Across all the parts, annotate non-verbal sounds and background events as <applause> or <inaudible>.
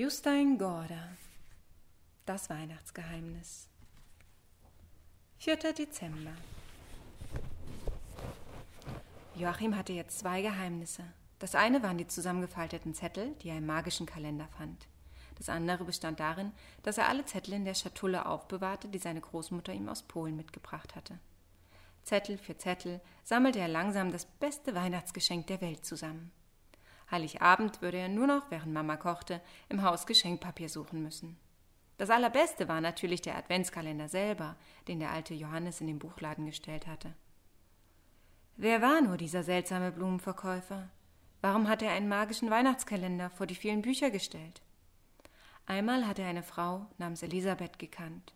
Justein Gorda Das Weihnachtsgeheimnis 4. Dezember Joachim hatte jetzt zwei Geheimnisse. Das eine waren die zusammengefalteten Zettel, die er im magischen Kalender fand. Das andere bestand darin, dass er alle Zettel in der Schatulle aufbewahrte, die seine Großmutter ihm aus Polen mitgebracht hatte. Zettel für Zettel sammelte er langsam das beste Weihnachtsgeschenk der Welt zusammen. Heiligabend würde er nur noch, während Mama kochte, im Haus Geschenkpapier suchen müssen. Das Allerbeste war natürlich der Adventskalender selber, den der alte Johannes in den Buchladen gestellt hatte. Wer war nur dieser seltsame Blumenverkäufer? Warum hat er einen magischen Weihnachtskalender vor die vielen Bücher gestellt? Einmal hatte er eine Frau namens Elisabeth gekannt.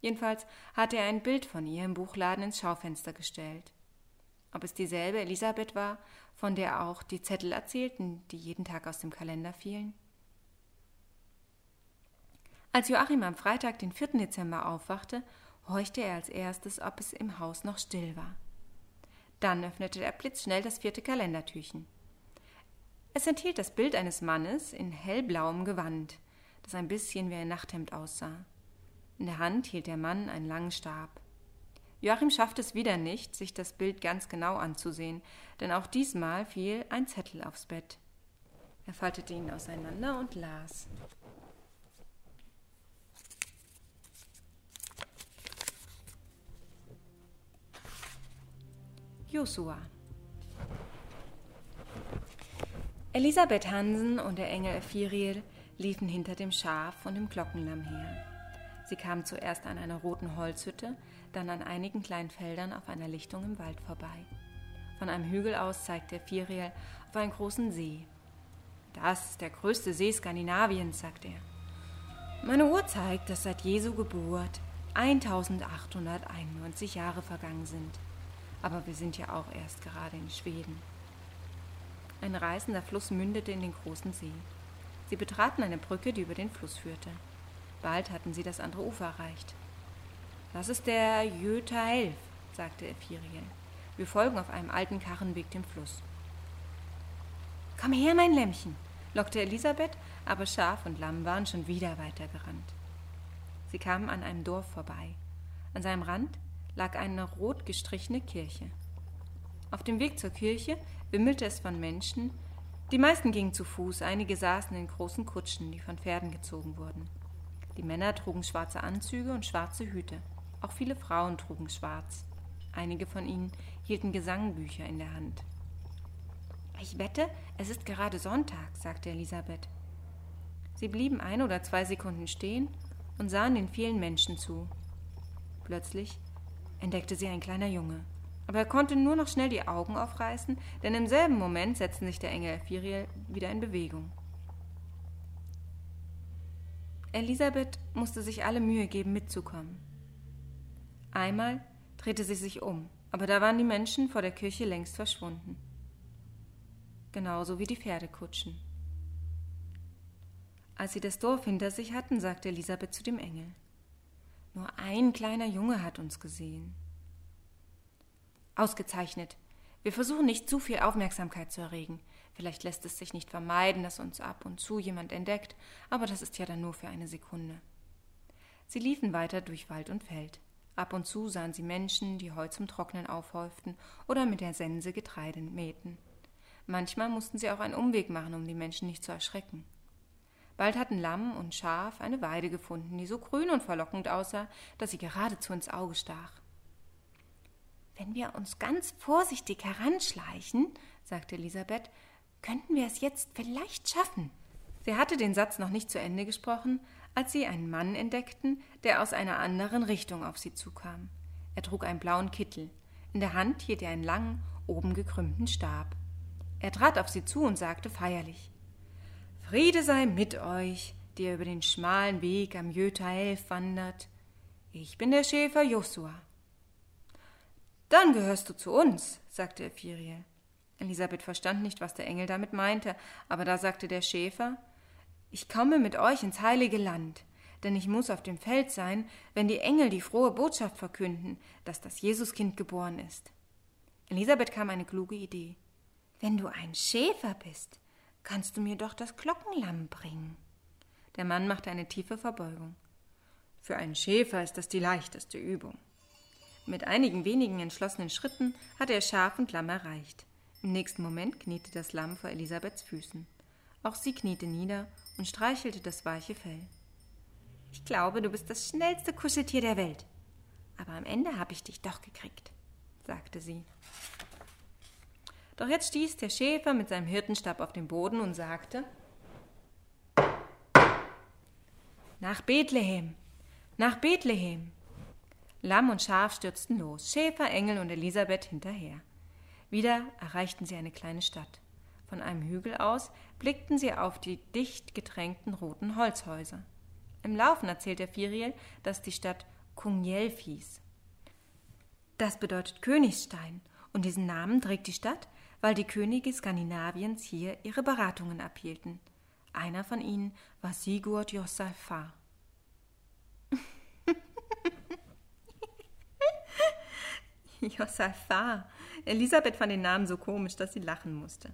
Jedenfalls hatte er ein Bild von ihr im Buchladen ins Schaufenster gestellt. Ob es dieselbe Elisabeth war, von der auch die Zettel erzählten, die jeden Tag aus dem Kalender fielen? Als Joachim am Freitag, den 4. Dezember, aufwachte, horchte er als erstes, ob es im Haus noch still war. Dann öffnete er blitzschnell das vierte Kalendertürchen. Es enthielt das Bild eines Mannes in hellblauem Gewand, das ein bisschen wie ein Nachthemd aussah. In der Hand hielt der Mann einen langen Stab. Joachim schaffte es wieder nicht, sich das Bild ganz genau anzusehen, denn auch diesmal fiel ein Zettel aufs Bett. Er faltete ihn auseinander und las. Josua. Elisabeth Hansen und der Engel Ephiriel liefen hinter dem Schaf und dem Glockenlamm her. Sie kamen zuerst an einer roten Holzhütte, dann an einigen kleinen Feldern auf einer Lichtung im Wald vorbei. Von einem Hügel aus zeigte Firiel auf einen großen See. Das ist der größte See Skandinaviens, sagte er. Meine Uhr zeigt, dass seit Jesu Geburt 1891 Jahre vergangen sind. Aber wir sind ja auch erst gerade in Schweden. Ein reißender Fluss mündete in den großen See. Sie betraten eine Brücke, die über den Fluss führte. Bald hatten sie das andere Ufer erreicht. Das ist der Jöta Elf, sagte Ephiriel. Wir folgen auf einem alten Karrenweg dem Fluss. Komm her, mein Lämmchen, lockte Elisabeth, aber Schaf und Lamm waren schon wieder weitergerannt. Sie kamen an einem Dorf vorbei. An seinem Rand lag eine rot gestrichene Kirche. Auf dem Weg zur Kirche wimmelte es von Menschen. Die meisten gingen zu Fuß, einige saßen in großen Kutschen, die von Pferden gezogen wurden. Die Männer trugen schwarze Anzüge und schwarze Hüte. Auch viele Frauen trugen schwarz. Einige von ihnen hielten Gesangbücher in der Hand. Ich wette, es ist gerade Sonntag, sagte Elisabeth. Sie blieben ein oder zwei Sekunden stehen und sahen den vielen Menschen zu. Plötzlich entdeckte sie ein kleiner Junge. Aber er konnte nur noch schnell die Augen aufreißen, denn im selben Moment setzte sich der Engel Firiel wieder in Bewegung. Elisabeth musste sich alle Mühe geben, mitzukommen. Einmal drehte sie sich um, aber da waren die Menschen vor der Kirche längst verschwunden. Genauso wie die Pferdekutschen. Als sie das Dorf hinter sich hatten, sagte Elisabeth zu dem Engel. Nur ein kleiner Junge hat uns gesehen. Ausgezeichnet. Wir versuchen nicht zu viel Aufmerksamkeit zu erregen. Vielleicht lässt es sich nicht vermeiden, dass uns ab und zu jemand entdeckt, aber das ist ja dann nur für eine Sekunde. Sie liefen weiter durch Wald und Feld. Ab und zu sahen sie Menschen, die Heu zum Trocknen aufhäuften oder mit der Sense Getreide mähten. Manchmal mussten sie auch einen Umweg machen, um die Menschen nicht zu erschrecken. Bald hatten Lamm und Schaf eine Weide gefunden, die so grün und verlockend aussah, dass sie geradezu ins Auge stach. Wenn wir uns ganz vorsichtig heranschleichen, sagte Elisabeth, könnten wir es jetzt vielleicht schaffen. Sie hatte den Satz noch nicht zu Ende gesprochen, als sie einen Mann entdeckten, der aus einer anderen Richtung auf sie zukam. Er trug einen blauen Kittel. In der Hand hielt er einen langen, oben gekrümmten Stab. Er trat auf sie zu und sagte feierlich Friede sei mit euch, der über den schmalen Weg am Jötaelf wandert. Ich bin der Schäfer Josua. Dann gehörst du zu uns, sagte Ephiriel. Elisabeth verstand nicht, was der Engel damit meinte, aber da sagte der Schäfer Ich komme mit euch ins heilige Land, denn ich muss auf dem Feld sein, wenn die Engel die frohe Botschaft verkünden, dass das Jesuskind geboren ist. Elisabeth kam eine kluge Idee. Wenn du ein Schäfer bist, kannst du mir doch das Glockenlamm bringen. Der Mann machte eine tiefe Verbeugung. Für einen Schäfer ist das die leichteste Übung. Mit einigen wenigen entschlossenen Schritten hatte er Schaf und Lamm erreicht. Im nächsten Moment kniete das Lamm vor Elisabeths Füßen. Auch sie kniete nieder und streichelte das weiche Fell. Ich glaube, du bist das schnellste Kuscheltier der Welt. Aber am Ende habe ich dich doch gekriegt, sagte sie. Doch jetzt stieß der Schäfer mit seinem Hirtenstab auf den Boden und sagte Nach Bethlehem, nach Bethlehem. Lamm und Schaf stürzten los, Schäfer, Engel und Elisabeth hinterher. Wieder erreichten sie eine kleine Stadt. Von einem Hügel aus blickten sie auf die dicht gedrängten roten Holzhäuser. Im Laufen erzählte Firiel, dass die Stadt Kungjelf hieß. Das bedeutet Königstein, und diesen Namen trägt die Stadt, weil die Könige Skandinaviens hier ihre Beratungen abhielten. Einer von ihnen war Sigurd Jossalfar. <laughs> Josaphat. Elisabeth fand den Namen so komisch, dass sie lachen musste.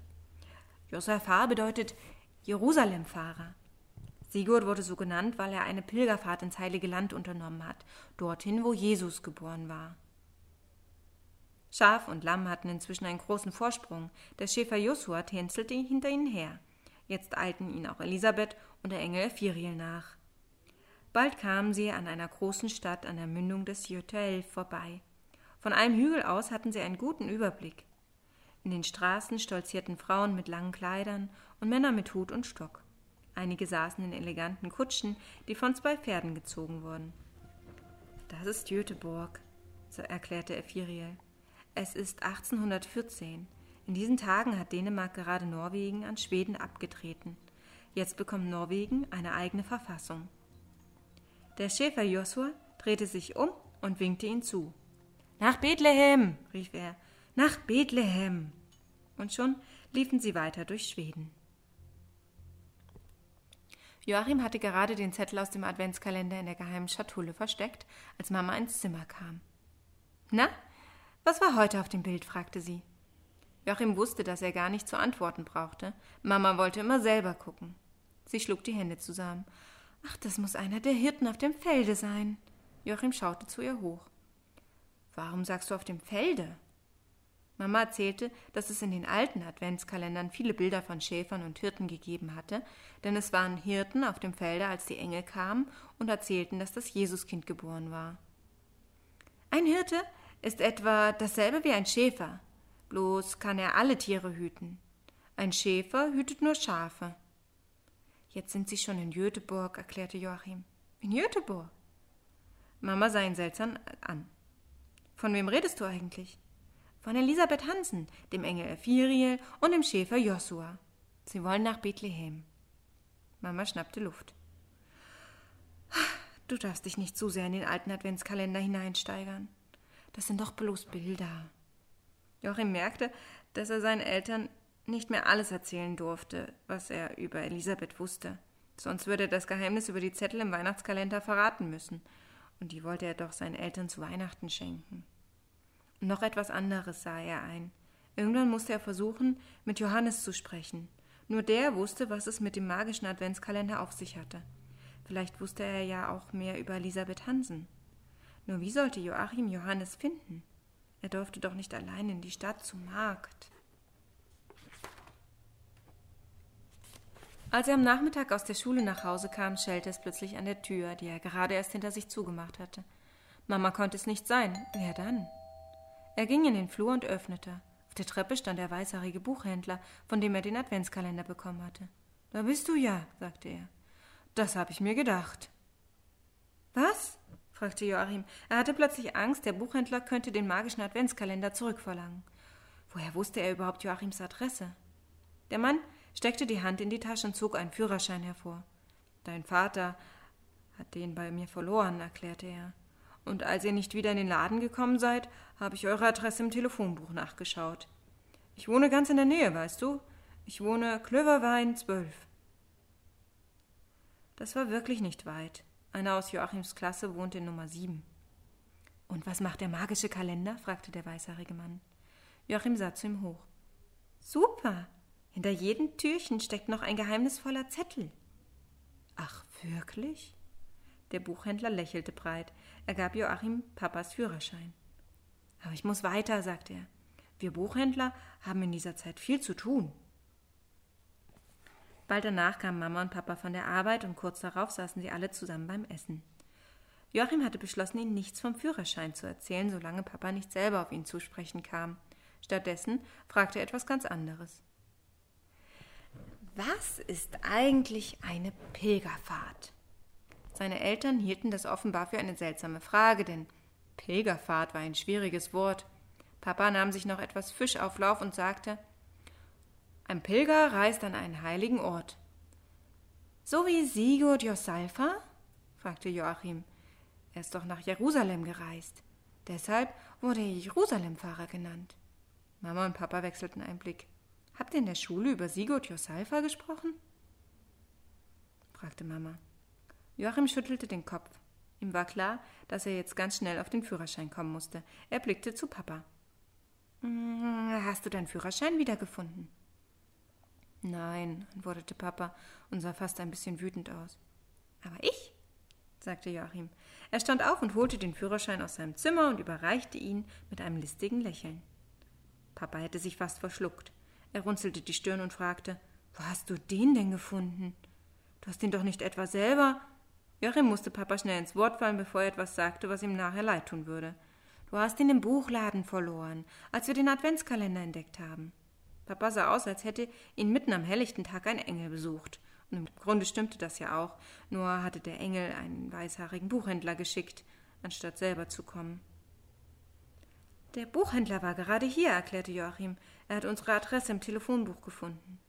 Josaphat bedeutet Jerusalemfahrer. Sigurd wurde so genannt, weil er eine Pilgerfahrt ins Heilige Land unternommen hat, dorthin, wo Jesus geboren war. Schaf und Lamm hatten inzwischen einen großen Vorsprung. Der Schäfer Josua tänzelte hinter ihnen her. Jetzt eilten ihnen auch Elisabeth und der Engel Ephiriel nach. Bald kamen sie an einer großen Stadt an der Mündung des Jötel vorbei. Von einem Hügel aus hatten sie einen guten Überblick. In den Straßen stolzierten Frauen mit langen Kleidern und Männer mit Hut und Stock. Einige saßen in eleganten Kutschen, die von zwei Pferden gezogen wurden. Das ist Göteborg, so erklärte Ephiriel. Es ist 1814. In diesen Tagen hat Dänemark gerade Norwegen an Schweden abgetreten. Jetzt bekommt Norwegen eine eigene Verfassung. Der Schäfer Josua drehte sich um und winkte ihn zu. Nach Bethlehem, rief er, nach Bethlehem. Und schon liefen sie weiter durch Schweden. Joachim hatte gerade den Zettel aus dem Adventskalender in der geheimen Schatulle versteckt, als Mama ins Zimmer kam. Na, was war heute auf dem Bild? fragte sie. Joachim wusste, dass er gar nicht zu antworten brauchte. Mama wollte immer selber gucken. Sie schlug die Hände zusammen. Ach, das muss einer der Hirten auf dem Felde sein. Joachim schaute zu ihr hoch. Warum sagst du auf dem Felde? Mama erzählte, dass es in den alten Adventskalendern viele Bilder von Schäfern und Hirten gegeben hatte, denn es waren Hirten auf dem Felde, als die Engel kamen und erzählten, dass das Jesuskind geboren war. Ein Hirte ist etwa dasselbe wie ein Schäfer, bloß kann er alle Tiere hüten. Ein Schäfer hütet nur Schafe. Jetzt sind Sie schon in Göteborg, erklärte Joachim. In Göteborg? Mama sah ihn seltsam an. Von wem redest du eigentlich? Von Elisabeth Hansen, dem Engel Ephiriel und dem Schäfer Josua. Sie wollen nach Bethlehem. Mama schnappte Luft. Du darfst dich nicht zu sehr in den alten Adventskalender hineinsteigern. Das sind doch bloß Bilder. Joachim merkte, dass er seinen Eltern nicht mehr alles erzählen durfte, was er über Elisabeth wusste. Sonst würde er das Geheimnis über die Zettel im Weihnachtskalender verraten müssen. Und die wollte er doch seinen Eltern zu Weihnachten schenken. Noch etwas anderes sah er ein. Irgendwann musste er versuchen, mit Johannes zu sprechen. Nur der wusste, was es mit dem magischen Adventskalender auf sich hatte. Vielleicht wusste er ja auch mehr über Elisabeth Hansen. Nur wie sollte Joachim Johannes finden? Er durfte doch nicht allein in die Stadt zum Markt. Als er am Nachmittag aus der Schule nach Hause kam, schellte es plötzlich an der Tür, die er gerade erst hinter sich zugemacht hatte. Mama konnte es nicht sein. Wer dann? Er ging in den Flur und öffnete. Auf der Treppe stand der weißhaarige Buchhändler, von dem er den Adventskalender bekommen hatte. Da bist du ja, sagte er. Das habe ich mir gedacht. Was? fragte Joachim. Er hatte plötzlich Angst, der Buchhändler könnte den magischen Adventskalender zurückverlangen. Woher wusste er überhaupt Joachims Adresse? Der Mann steckte die Hand in die Tasche und zog einen Führerschein hervor. Dein Vater hat den bei mir verloren, erklärte er. Und als ihr nicht wieder in den Laden gekommen seid, habe ich eure Adresse im Telefonbuch nachgeschaut. Ich wohne ganz in der Nähe, weißt du? Ich wohne Klöverwein 12. Das war wirklich nicht weit. Einer aus Joachims Klasse wohnte in Nummer 7. Und was macht der magische Kalender? fragte der weißhaarige Mann. Joachim sah zu ihm hoch. Super! Hinter jedem Türchen steckt noch ein geheimnisvoller Zettel. Ach, wirklich? Der Buchhändler lächelte breit. Er gab Joachim Papas Führerschein. Aber ich muss weiter, sagte er. Wir Buchhändler haben in dieser Zeit viel zu tun. Bald danach kamen Mama und Papa von der Arbeit und kurz darauf saßen sie alle zusammen beim Essen. Joachim hatte beschlossen, ihnen nichts vom Führerschein zu erzählen, solange Papa nicht selber auf ihn zu sprechen kam. Stattdessen fragte er etwas ganz anderes. Was ist eigentlich eine Pilgerfahrt? Seine Eltern hielten das offenbar für eine seltsame Frage, denn Pilgerfahrt war ein schwieriges Wort. Papa nahm sich noch etwas Fischauflauf und sagte Ein Pilger reist an einen heiligen Ort. So wie Sigurd Josalfa? fragte Joachim. Er ist doch nach Jerusalem gereist. Deshalb wurde er Jerusalemfahrer genannt. Mama und Papa wechselten einen Blick. Habt ihr in der Schule über Sigurd Josalfa gesprochen? fragte Mama. Joachim schüttelte den Kopf. Ihm war klar, dass er jetzt ganz schnell auf den Führerschein kommen musste. Er blickte zu Papa. Hm, hast du deinen Führerschein wiedergefunden? Nein, antwortete Papa und sah fast ein bisschen wütend aus. Aber ich? sagte Joachim. Er stand auf und holte den Führerschein aus seinem Zimmer und überreichte ihn mit einem listigen Lächeln. Papa hätte sich fast verschluckt. Er runzelte die Stirn und fragte Wo hast du den denn gefunden? Du hast ihn doch nicht etwa selber. Joachim musste Papa schnell ins Wort fallen, bevor er etwas sagte, was ihm nachher leid tun würde. Du hast ihn im Buchladen verloren, als wir den Adventskalender entdeckt haben. Papa sah aus, als hätte ihn mitten am helllichten Tag ein Engel besucht. Und im Grunde stimmte das ja auch, nur hatte der Engel einen weißhaarigen Buchhändler geschickt, anstatt selber zu kommen. Der Buchhändler war gerade hier, erklärte Joachim. Er hat unsere Adresse im Telefonbuch gefunden.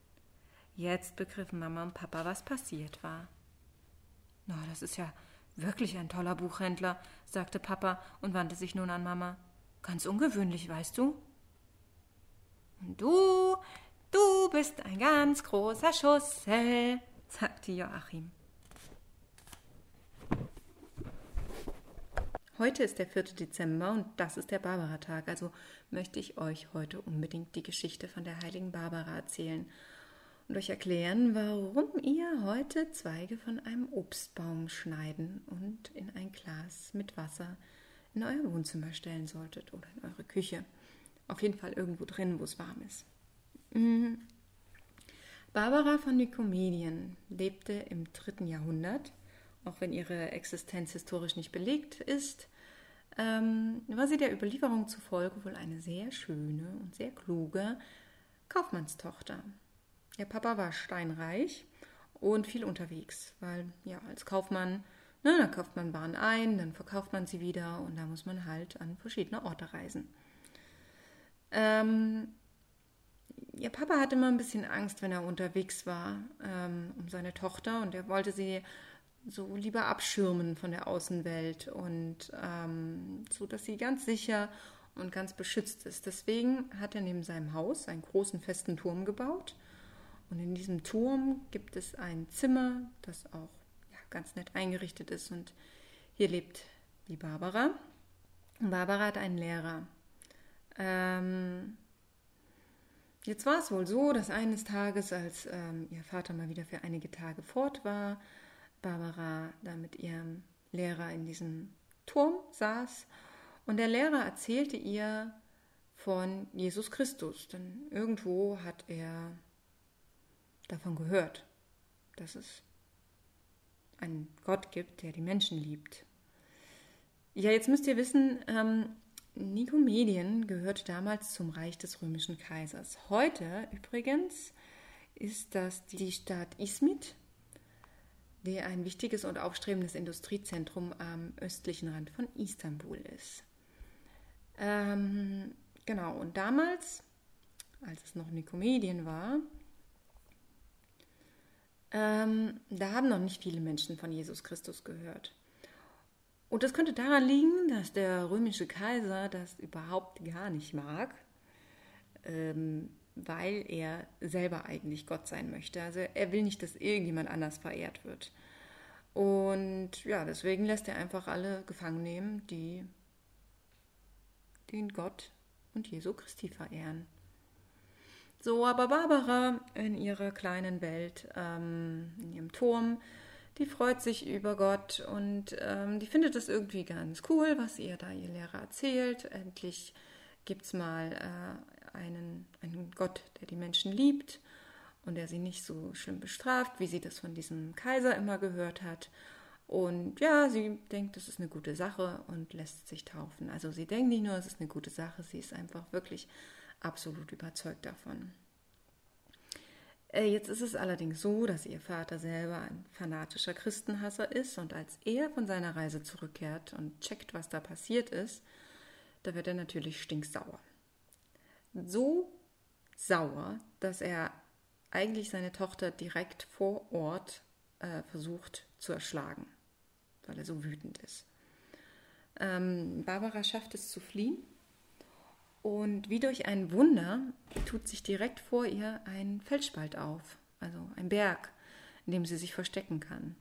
Jetzt begriffen Mama und Papa, was passiert war. Na, no, das ist ja wirklich ein toller Buchhändler, sagte Papa und wandte sich nun an Mama. Ganz ungewöhnlich, weißt du? Und du, du bist ein ganz großer Schussel, sagte Joachim. Heute ist der 4. Dezember und das ist der Barbara-Tag, also möchte ich euch heute unbedingt die Geschichte von der heiligen Barbara erzählen und euch erklären, warum ihr heute Zweige von einem Obstbaum schneiden und in ein Glas mit Wasser in euer Wohnzimmer stellen solltet oder in eure Küche. Auf jeden Fall irgendwo drin, wo es warm ist. Mhm. Barbara von Nikomedien lebte im dritten Jahrhundert, auch wenn ihre Existenz historisch nicht belegt ist, ähm, war sie der Überlieferung zufolge wohl eine sehr schöne und sehr kluge Kaufmannstochter. Ihr Papa war steinreich und viel unterwegs, weil ja als Kaufmann, ne, da kauft man Waren ein, dann verkauft man sie wieder und da muss man halt an verschiedene Orte reisen. Ähm, ihr Papa hatte immer ein bisschen Angst, wenn er unterwegs war, ähm, um seine Tochter und er wollte sie so lieber abschirmen von der Außenwelt und ähm, so, dass sie ganz sicher und ganz beschützt ist. Deswegen hat er neben seinem Haus einen großen festen Turm gebaut und in diesem Turm gibt es ein Zimmer, das auch ja, ganz nett eingerichtet ist und hier lebt die Barbara. Und Barbara hat einen Lehrer. Ähm, Jetzt war es wohl so, dass eines Tages, als ähm, ihr Vater mal wieder für einige Tage fort war, Barbara da mit ihrem Lehrer in diesem Turm saß und der Lehrer erzählte ihr von Jesus Christus, denn irgendwo hat er davon gehört, dass es einen Gott gibt, der die Menschen liebt. Ja, jetzt müsst ihr wissen, ähm, Nikomedien gehört damals zum Reich des römischen Kaisers. Heute übrigens ist das die Stadt Izmit, die ein wichtiges und aufstrebendes Industriezentrum am östlichen Rand von Istanbul ist. Ähm, genau, und damals, als es noch Nikomedien war, ähm, da haben noch nicht viele Menschen von Jesus Christus gehört. Und das könnte daran liegen, dass der römische Kaiser das überhaupt gar nicht mag, ähm, weil er selber eigentlich Gott sein möchte. Also er will nicht, dass irgendjemand anders verehrt wird. Und ja, deswegen lässt er einfach alle gefangen nehmen, die den Gott und Jesu Christi verehren. So, aber Barbara in ihrer kleinen Welt, ähm, in ihrem Turm, die freut sich über Gott und ähm, die findet es irgendwie ganz cool, was ihr da ihr Lehrer erzählt. Endlich gibt es mal äh, einen, einen Gott, der die Menschen liebt und der sie nicht so schlimm bestraft, wie sie das von diesem Kaiser immer gehört hat. Und ja, sie denkt, das ist eine gute Sache und lässt sich taufen. Also sie denkt nicht nur, es ist eine gute Sache, sie ist einfach wirklich absolut überzeugt davon. Äh, jetzt ist es allerdings so, dass ihr Vater selber ein fanatischer Christenhasser ist und als er von seiner Reise zurückkehrt und checkt, was da passiert ist, da wird er natürlich stinksauer. So sauer, dass er eigentlich seine Tochter direkt vor Ort äh, versucht zu erschlagen, weil er so wütend ist. Ähm, Barbara schafft es zu fliehen und wie durch ein Wunder tut sich direkt vor ihr ein Felsspalt auf, also ein Berg, in dem sie sich verstecken kann.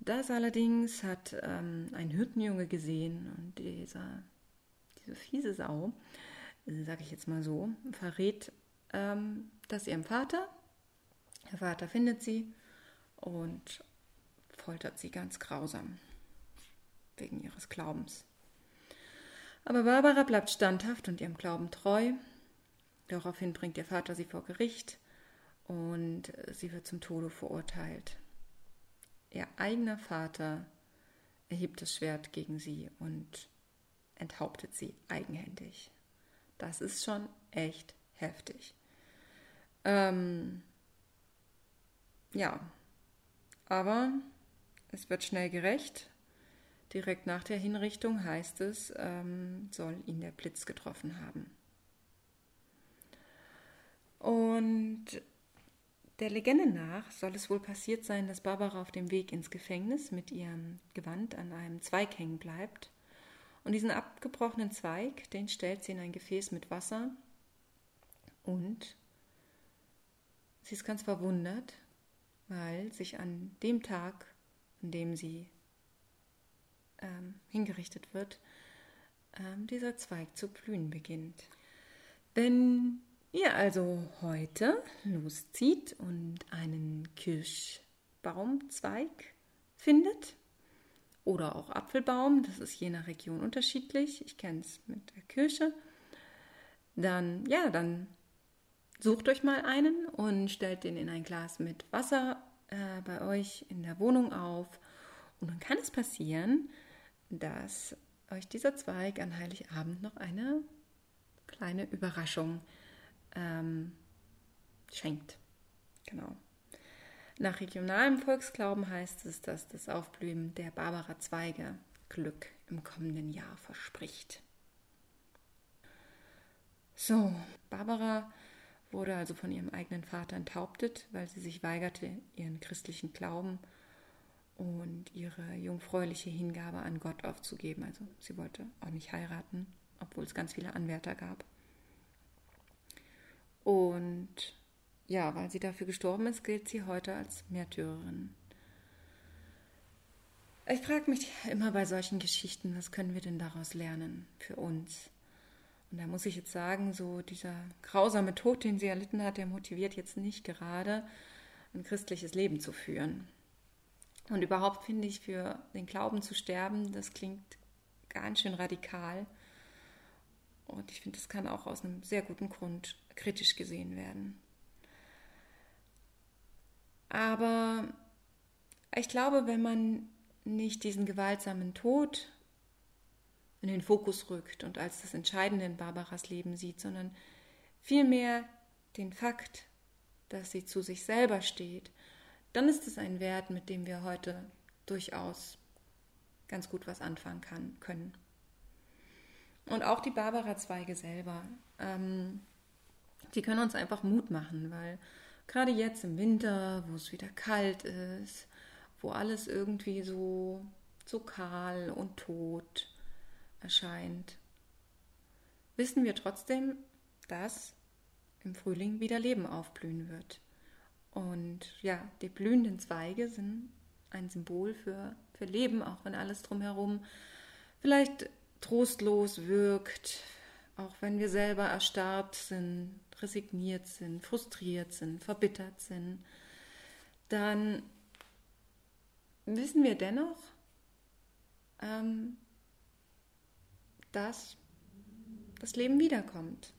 Das allerdings hat ähm, ein Hirtenjunge gesehen und dieser, diese fiese Sau, sage ich jetzt mal so, verrät ähm, das ihrem Vater. Der Vater findet sie und foltert sie ganz grausam wegen ihres Glaubens. Aber Barbara bleibt standhaft und ihrem Glauben treu. Daraufhin bringt ihr Vater sie vor Gericht und sie wird zum Tode verurteilt. Ihr eigener Vater erhebt das Schwert gegen sie und enthauptet sie eigenhändig. Das ist schon echt heftig. Ähm, ja, aber es wird schnell gerecht Direkt nach der Hinrichtung heißt es, ähm, soll ihn der Blitz getroffen haben. Und der Legende nach soll es wohl passiert sein, dass Barbara auf dem Weg ins Gefängnis mit ihrem Gewand an einem Zweig hängen bleibt. Und diesen abgebrochenen Zweig, den stellt sie in ein Gefäß mit Wasser. Und sie ist ganz verwundert, weil sich an dem Tag, an dem sie ähm, hingerichtet wird, ähm, dieser Zweig zu blühen beginnt. Wenn ihr also heute loszieht und einen Kirschbaumzweig findet, oder auch Apfelbaum, das ist je nach Region unterschiedlich, ich kenne es mit der Kirsche, dann, ja, dann sucht euch mal einen und stellt den in ein Glas mit Wasser äh, bei euch in der Wohnung auf. Und dann kann es passieren, dass euch dieser Zweig an Heiligabend noch eine kleine Überraschung ähm, schenkt. Genau. Nach regionalem Volksglauben heißt es, dass das Aufblühen der Barbara-Zweige Glück im kommenden Jahr verspricht. So, Barbara wurde also von ihrem eigenen Vater enthauptet, weil sie sich weigerte, ihren christlichen Glauben und ihre jungfräuliche Hingabe an Gott aufzugeben. Also sie wollte auch nicht heiraten, obwohl es ganz viele Anwärter gab. Und ja, weil sie dafür gestorben ist, gilt sie heute als Märtyrerin. Ich frage mich immer bei solchen Geschichten, was können wir denn daraus lernen für uns? Und da muss ich jetzt sagen, so dieser grausame Tod, den sie erlitten hat, der motiviert jetzt nicht gerade, ein christliches Leben zu führen. Und überhaupt finde ich, für den Glauben zu sterben, das klingt ganz schön radikal. Und ich finde, das kann auch aus einem sehr guten Grund kritisch gesehen werden. Aber ich glaube, wenn man nicht diesen gewaltsamen Tod in den Fokus rückt und als das Entscheidende in Barbaras Leben sieht, sondern vielmehr den Fakt, dass sie zu sich selber steht dann ist es ein Wert, mit dem wir heute durchaus ganz gut was anfangen kann, können. Und auch die Barbara-Zweige selber, ähm, die können uns einfach Mut machen, weil gerade jetzt im Winter, wo es wieder kalt ist, wo alles irgendwie so, so kahl und tot erscheint, wissen wir trotzdem, dass im Frühling wieder Leben aufblühen wird. Und ja, die blühenden Zweige sind ein Symbol für, für Leben, auch wenn alles drumherum vielleicht trostlos wirkt, auch wenn wir selber erstarrt sind, resigniert sind, frustriert sind, verbittert sind, dann wissen wir dennoch, ähm, dass das Leben wiederkommt.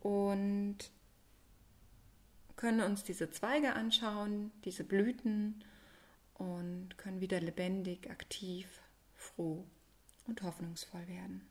Und können uns diese Zweige anschauen, diese Blüten und können wieder lebendig, aktiv, froh und hoffnungsvoll werden.